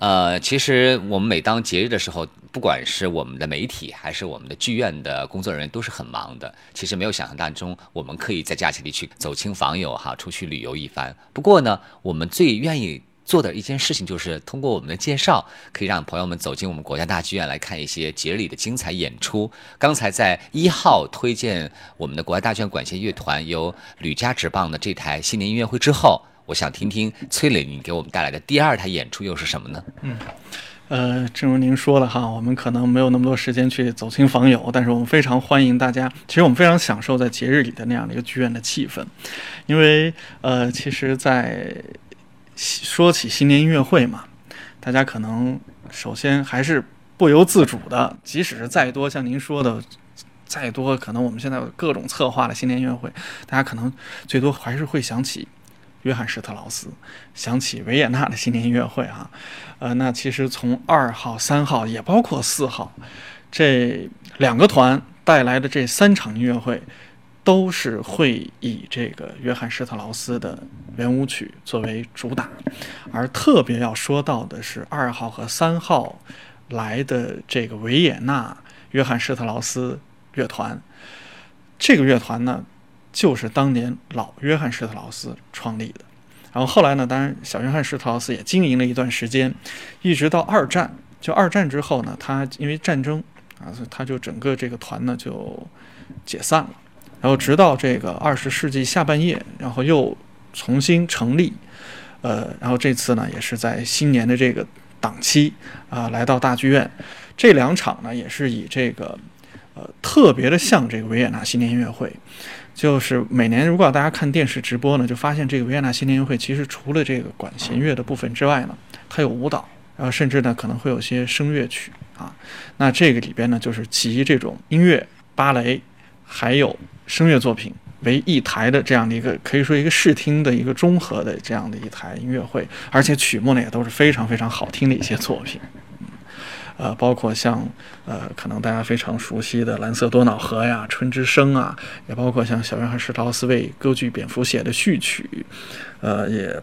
呃，其实我们每当节日的时候，不管是我们的媒体还是我们的剧院的工作人员，都是很忙的。其实没有想象当中，我们可以在假期里去走亲访友哈，出去旅游一番。不过呢，我们最愿意做的一件事情，就是通过我们的介绍，可以让朋友们走进我们国家大剧院来看一些节日里的精彩演出。刚才在一号推荐我们的国家大剧院管弦乐团由吕嘉执棒的这台新年音乐会之后。我想听听崔磊，你给我们带来的第二台演出又是什么呢？嗯，呃，正如您说的哈，我们可能没有那么多时间去走亲访友，但是我们非常欢迎大家。其实我们非常享受在节日里的那样的一个剧院的气氛，因为呃，其实，在说起新年音乐会嘛，大家可能首先还是不由自主的，即使是再多像您说的，再多可能我们现在有各种策划的新年音乐会，大家可能最多还是会想起。约翰施特劳斯，想起维也纳的新年音乐会啊，呃，那其实从二号、三号，也包括四号，这两个团带来的这三场音乐会，都是会以这个约翰施特劳斯的圆舞曲作为主打，而特别要说到的是二号和三号来的这个维也纳约翰施特劳斯乐团，这个乐团呢。就是当年老约翰施特劳斯创立的，然后后来呢，当然小约翰施特劳斯也经营了一段时间，一直到二战。就二战之后呢，他因为战争啊，所以他就整个这个团呢就解散了。然后直到这个二十世纪下半叶，然后又重新成立。呃，然后这次呢也是在新年的这个档期啊，来到大剧院。这两场呢也是以这个呃特别的像这个维也纳新年音乐会。就是每年，如果大家看电视直播呢，就发现这个维也纳新年音乐会，其实除了这个管弦乐的部分之外呢，它有舞蹈，然后甚至呢可能会有些声乐曲啊。那这个里边呢，就是集这种音乐、芭蕾，还有声乐作品为一台的这样的一个，可以说一个视听的一个综合的这样的一台音乐会，而且曲目呢也都是非常非常好听的一些作品。呃，包括像呃，可能大家非常熟悉的《蓝色多瑙河》呀，《春之声》啊，也包括像小约翰施特劳斯为歌剧《蝙蝠》写的序曲，呃，也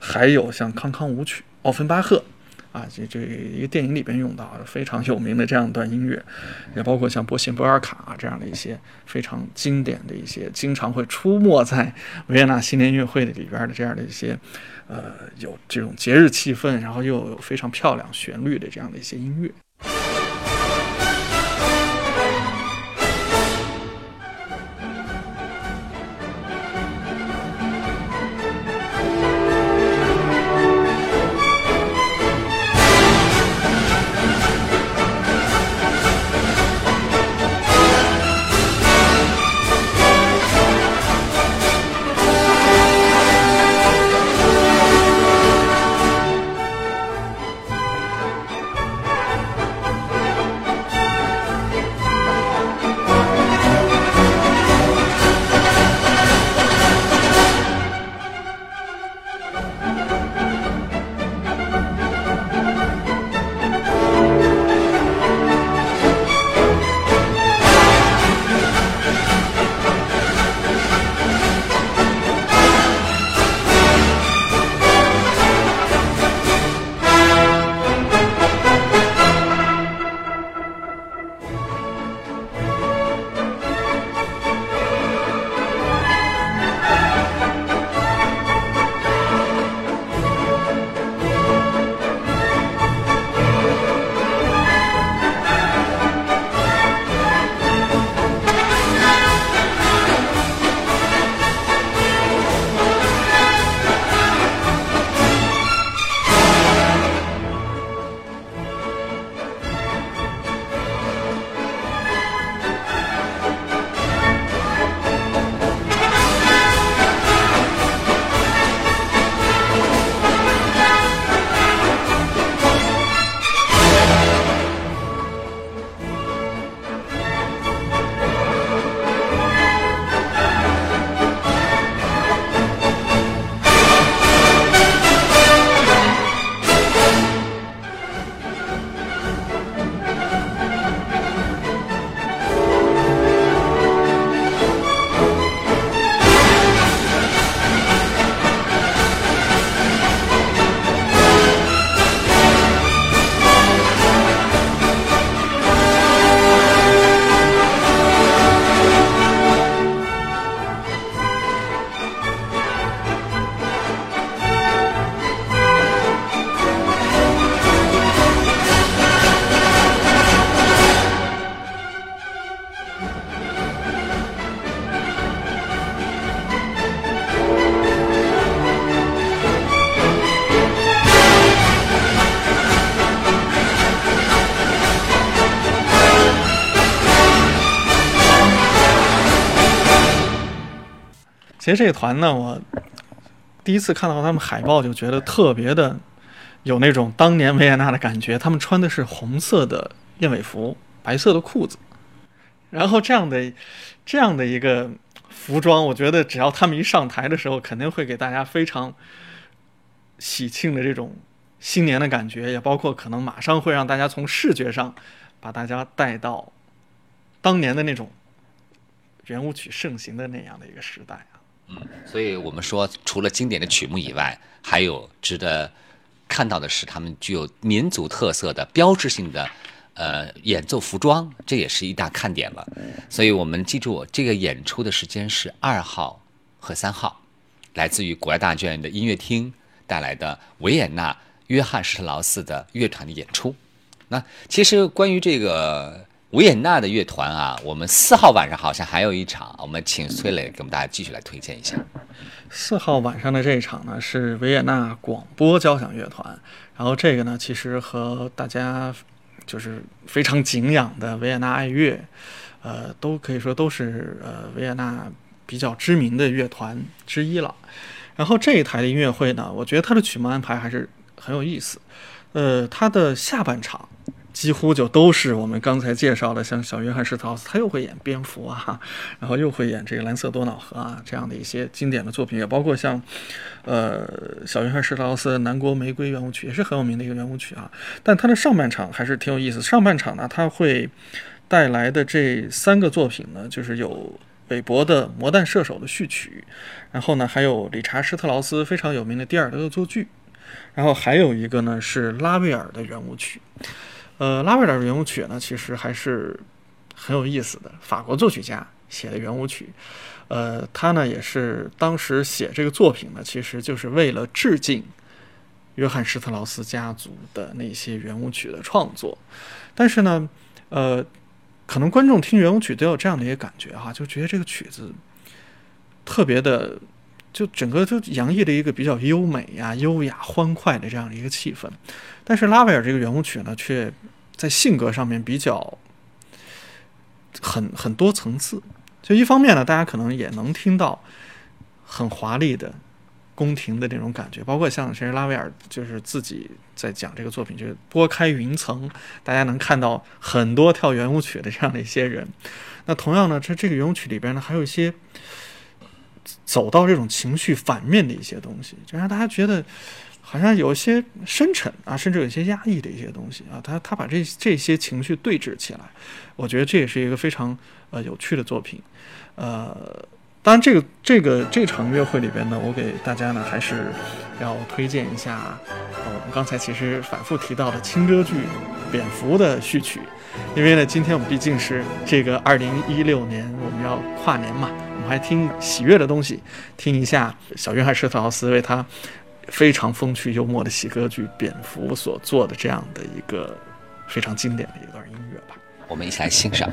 还有像康康舞曲、奥芬巴赫。啊，这这一个电影里边用到的非常有名的这样一段音乐，也包括像波西波尔卡这样的一些非常经典的一些，经常会出没在维也纳新年音乐会的里边的这样的一些，呃，有这种节日气氛，然后又有非常漂亮旋律的这样的一些音乐。其实这个团呢，我第一次看到他们海报就觉得特别的有那种当年维也纳的感觉。他们穿的是红色的燕尾服，白色的裤子，然后这样的这样的一个服装，我觉得只要他们一上台的时候，肯定会给大家非常喜庆的这种新年的感觉，也包括可能马上会让大家从视觉上把大家带到当年的那种圆舞曲盛行的那样的一个时代啊。嗯，所以我们说，除了经典的曲目以外，还有值得看到的是，他们具有民族特色的标志性的呃演奏服装，这也是一大看点了。所以我们记住，这个演出的时间是二号和三号，来自于国家大剧院的音乐厅带来的维也纳约翰施特劳斯的乐团的演出。那其实关于这个。维也纳的乐团啊，我们四号晚上好像还有一场，我们请崔磊给我们大家继续来推荐一下。四号晚上的这一场呢，是维也纳广播交响乐团。然后这个呢，其实和大家就是非常敬仰的维也纳爱乐，呃，都可以说都是呃维也纳比较知名的乐团之一了。然后这一台的音乐会呢，我觉得它的曲目安排还是很有意思。呃，它的下半场。几乎就都是我们刚才介绍的，像小约翰施特劳斯，他又会演蝙蝠啊，然后又会演这个蓝色多瑙河啊这样的一些经典的作品，也包括像，呃，小约翰施特劳斯《南国玫瑰圆舞曲》也是很有名的一个圆舞曲啊。但他的上半场还是挺有意思，上半场呢，他会带来的这三个作品呢，就是有韦伯的《魔弹射手》的序曲，然后呢，还有理查施特劳斯非常有名的《第二的恶作剧》，然后还有一个呢是拉威尔的圆舞曲。呃，拉威尔的圆舞曲呢，其实还是很有意思的。法国作曲家写的圆舞曲，呃，他呢也是当时写这个作品呢，其实就是为了致敬约翰施特劳斯家族的那些圆舞曲的创作。但是呢，呃，可能观众听圆舞曲都有这样的一个感觉哈，就觉得这个曲子特别的，就整个就洋溢了一个比较优美呀、优雅、欢快的这样的一个气氛。但是拉威尔这个圆舞曲呢，却在性格上面比较很很多层次。就一方面呢，大家可能也能听到很华丽的宫廷的那种感觉，包括像其实拉威尔就是自己在讲这个作品，就是拨开云层，大家能看到很多跳圆舞曲的这样的一些人。那同样呢，这这个圆舞曲里边呢，还有一些走到这种情绪反面的一些东西，就让大家觉得。好像有些深沉啊，甚至有些压抑的一些东西啊，他他把这这些情绪对峙起来，我觉得这也是一个非常呃有趣的作品。呃，当然这个这个这场音乐会里边呢，我给大家呢还是要推荐一下我们刚才其实反复提到的轻歌剧《蝙蝠》的序曲，因为呢今天我们毕竟是这个二零一六年我们要跨年嘛，还听喜悦的东西，听一下小约翰施特劳斯为他。非常风趣幽默的喜歌剧《蝙蝠》所做的这样的一个非常经典的一段音乐吧，我们一起来欣赏。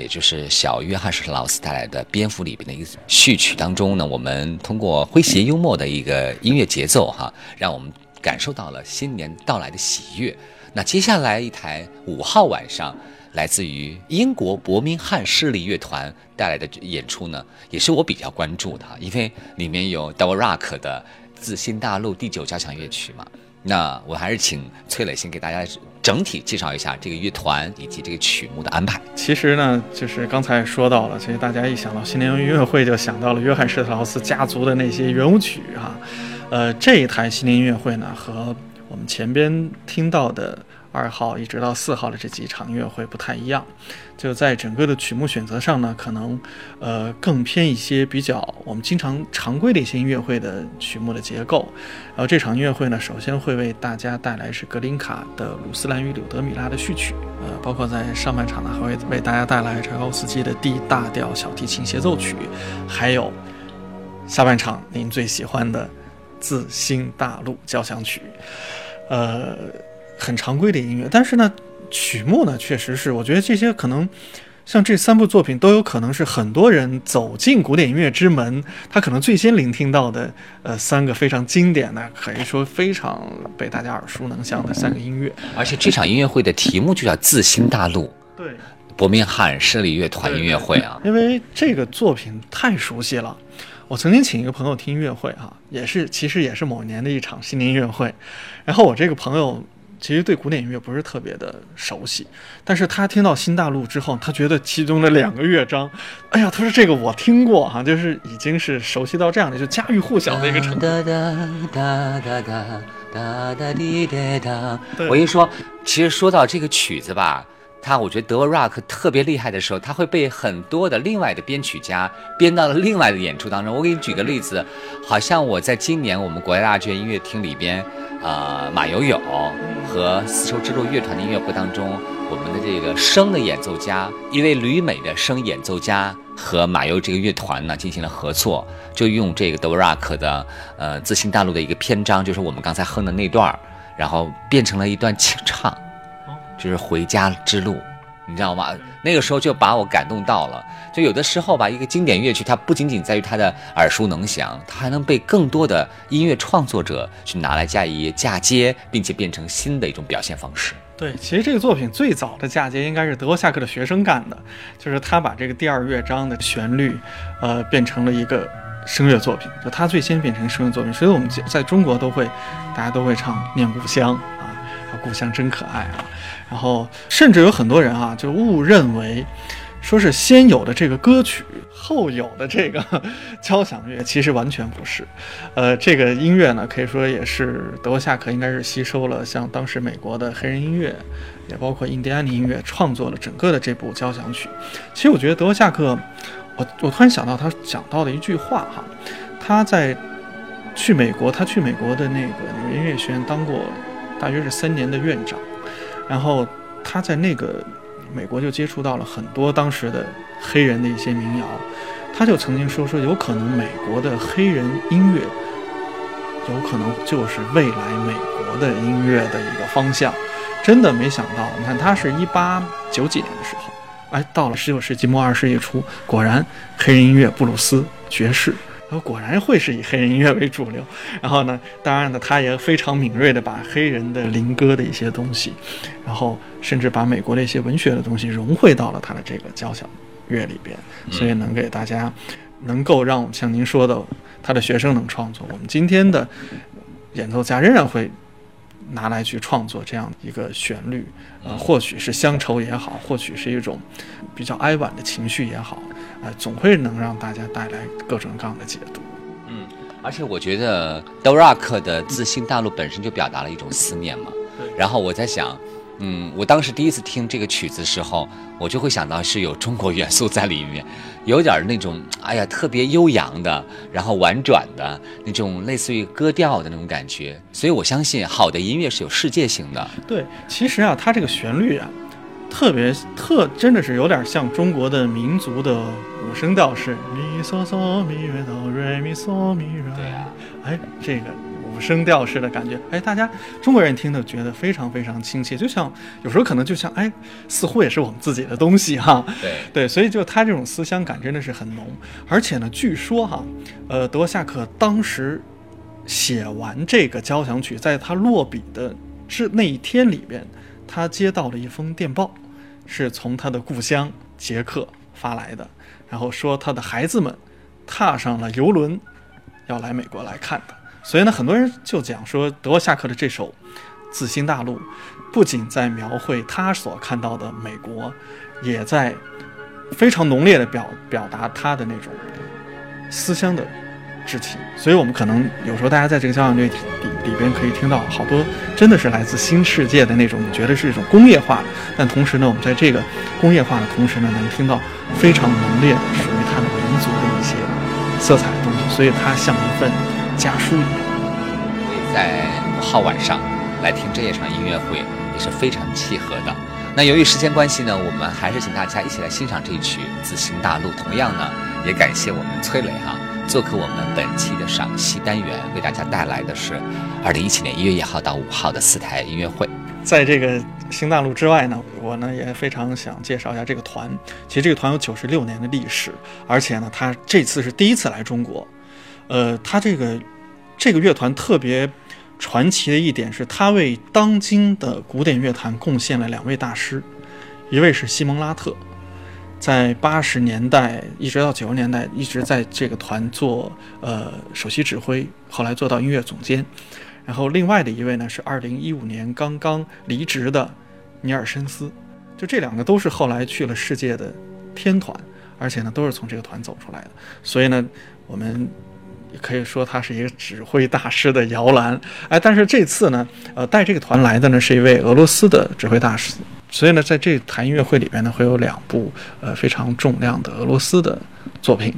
也就是小约翰施特劳斯带来的《蝙蝠》里边的一个序曲当中呢，我们通过诙谐幽默的一个音乐节奏哈，让我们感受到了新年到来的喜悦。那接下来一台五号晚上。来自于英国伯明翰市立乐团带来的演出呢，也是我比较关注的，因为里面有 Dvorak 的《自新大陆》第九交响乐曲嘛。那我还是请崔磊先给大家整体介绍一下这个乐团以及这个曲目的安排。其实呢，就是刚才说到了，其实大家一想到新年音乐会，就想到了约翰施特劳斯家族的那些圆舞曲哈。呃，这一台新年音乐会呢，和我们前边听到的。二号一直到四号的这几场音乐会不太一样，就在整个的曲目选择上呢，可能呃更偏一些比较我们经常常规的一些音乐会的曲目的结构。然后这场音乐会呢，首先会为大家带来是格林卡的《鲁斯兰与柳德米拉》的序曲，呃，包括在上半场呢，还会为大家带来柴可夫斯基的 D 大调小提琴协奏曲，还有下半场您最喜欢的《自新大陆交响曲》，呃。很常规的音乐，但是呢，曲目呢，确实是我觉得这些可能，像这三部作品都有可能是很多人走进古典音乐之门，他可能最先聆听到的，呃，三个非常经典的，可以说非常被大家耳熟能详的三个音乐。而且这场音乐会的题目就叫“自新大陆”，对，伯明翰设立乐团音乐会啊，因为这个作品太熟悉了。我曾经请一个朋友听音乐会，哈，也是其实也是某年的一场新年音乐会，然后我这个朋友。其实对古典音乐不是特别的熟悉，但是他听到新大陆之后，他觉得其中的两个乐章，哎呀，他说这个我听过哈，就是已经是熟悉到这样的就家喻户晓的一个程度。我一说，其实说到这个曲子吧。他我觉得德沃 rock 特别厉害的时候，他会被很多的另外的编曲家编到了另外的演出当中。我给你举个例子，好像我在今年我们国家大剧院音乐厅里边，呃，马友友和丝绸之路乐团的音乐会当中，我们的这个声的演奏家，一位旅美的声演奏家和马友这个乐团呢进行了合作，就用这个德沃 rock 的呃自信大陆的一个篇章，就是我们刚才哼的那段儿，然后变成了一段清唱。就是回家之路，你知道吗？那个时候就把我感动到了。就有的时候吧，一个经典乐曲，它不仅仅在于它的耳熟能详，它还能被更多的音乐创作者去拿来加以嫁接，并且变成新的一种表现方式。对，其实这个作品最早的嫁接应该是德沃夏克的学生干的，就是他把这个第二乐章的旋律，呃，变成了一个声乐作品。就他最先变成声乐作品，所以我们在中国都会，大家都会唱《念故乡》啊，故乡真可爱啊。然后，甚至有很多人啊，就误认为，说是先有的这个歌曲，后有的这个 交响乐，其实完全不是。呃，这个音乐呢，可以说也是德沃夏克应该是吸收了像当时美国的黑人音乐，也包括印第安的音乐，创作了整个的这部交响曲。其实我觉得德沃夏克，我我突然想到他讲到的一句话哈，他在去美国，他去美国的那个纽约音乐学院当过大约是三年的院长。然后他在那个美国就接触到了很多当时的黑人的一些民谣，他就曾经说说有可能美国的黑人音乐有可能就是未来美国的音乐的一个方向。真的没想到，你看他是一八九几年的时候，哎，到了十九世纪末二十世纪初，果然黑人音乐、布鲁斯、爵士。果然会是以黑人音乐为主流，然后呢，当然呢，他也非常敏锐的把黑人的灵歌的一些东西，然后甚至把美国的一些文学的东西融汇到了他的这个交响乐里边，所以能给大家能够让像您说的，他的学生能创作，我们今天的演奏家仍然会。拿来去创作这样一个旋律，呃，或许是乡愁也好，或许是一种比较哀婉的情绪也好，呃，总会能让大家带来各种各样的解读。嗯，而且我觉得 Dvorak 的《自信大陆》本身就表达了一种思念嘛。然后我在想。嗯，我当时第一次听这个曲子的时候，我就会想到是有中国元素在里面，有点那种哎呀特别悠扬的，然后婉转的那种类似于歌调的那种感觉。所以我相信好的音乐是有世界性的。对，其实啊，它这个旋律啊，特别特，真的是有点像中国的民族的五声调式，咪嗦嗦咪瑞哆瑞咪嗦咪瑞。对呀，哎，这个。五声调式的感觉，哎，大家中国人听的觉得非常非常亲切，就像有时候可能就像哎，似乎也是我们自己的东西哈。对对，所以就他这种思乡感真的是很浓，而且呢，据说哈，呃，德沃夏克当时写完这个交响曲，在他落笔的这那一天里边，他接到了一封电报，是从他的故乡捷克发来的，然后说他的孩子们踏上了游轮，要来美国来看他。所以呢，很多人就讲说，德沃夏克的这首《自新大陆》，不仅在描绘他所看到的美国，也在非常浓烈的表表达他的那种思乡的之情。所以我们可能有时候大家在这个交响乐里里边可以听到好多真的是来自新世界的那种，你觉得是一种工业化，但同时呢，我们在这个工业化的同时呢，能听到非常浓烈的属于他的民族的一些色彩的东西。所以它像一份家书一样。在五号晚上来听这一场音乐会也是非常契合的。那由于时间关系呢，我们还是请大家一起来欣赏这一曲《自行大陆》。同样呢，也感谢我们崔磊哈做客我们本期的赏析单元，为大家带来的是二零一七年一月一号到五号的四台音乐会。在这个新大陆之外呢，我呢也非常想介绍一下这个团。其实这个团有九十六年的历史，而且呢，他这次是第一次来中国。呃，他这个这个乐团特别传奇的一点是，他为当今的古典乐坛贡献了两位大师，一位是西蒙拉特，在八十年代一直到九十年代一直在这个团做呃首席指挥，后来做到音乐总监。然后另外的一位呢是二零一五年刚刚离职的尼尔森斯，就这两个都是后来去了世界的天团，而且呢都是从这个团走出来的。所以呢，我们也可以说他是一个指挥大师的摇篮。哎，但是这次呢，呃，带这个团来的呢是一位俄罗斯的指挥大师。所以呢，在这台音乐会里边呢，会有两部呃非常重量的俄罗斯的作品，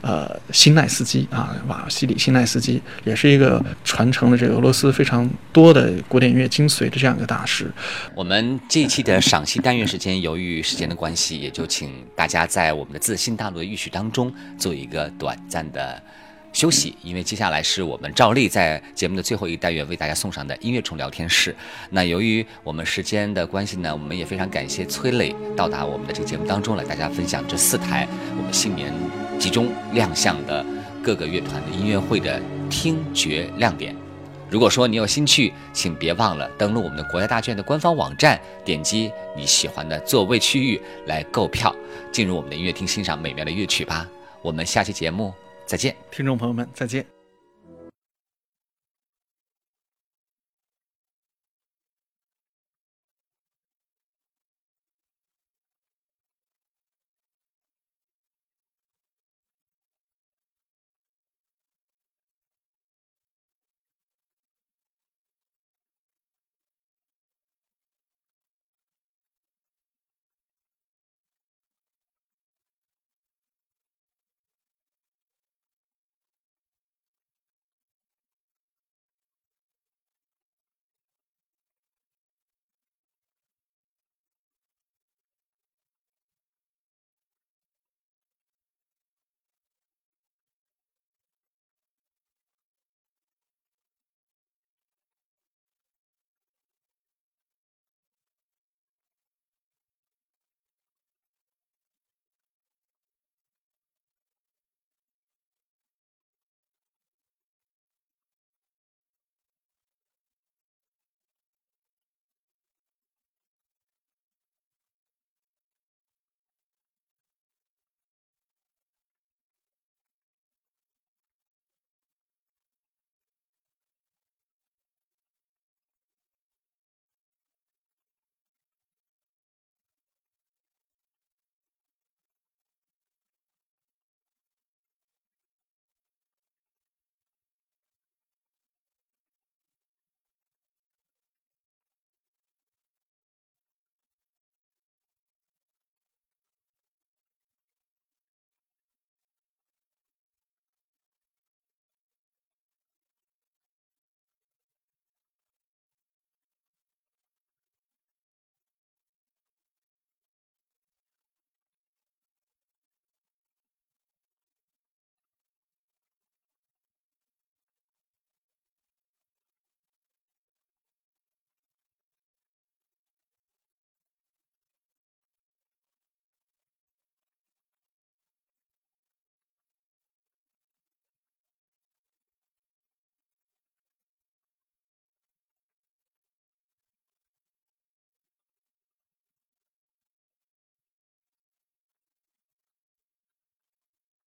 呃，辛奈斯基啊，瓦西里辛奈斯基也是一个传承了这个俄罗斯非常多的古典音乐精髓的这样一个大师。我们这一期的赏析单元时间，由于时间的关系，也就请大家在我们的自新大陆的乐曲当中做一个短暂的。休息，因为接下来是我们照例在节目的最后一单元为大家送上的音乐虫聊天室。那由于我们时间的关系呢，我们也非常感谢崔磊到达我们的这个节目当中来，大家分享这四台我们新年集中亮相的各个乐团的音乐会的听觉亮点。如果说你有兴趣，请别忘了登录我们的国家大剧院的官方网站，点击你喜欢的座位区域来购票，进入我们的音乐厅欣赏美妙的乐曲吧。我们下期节目。再见，听众朋友们，再见。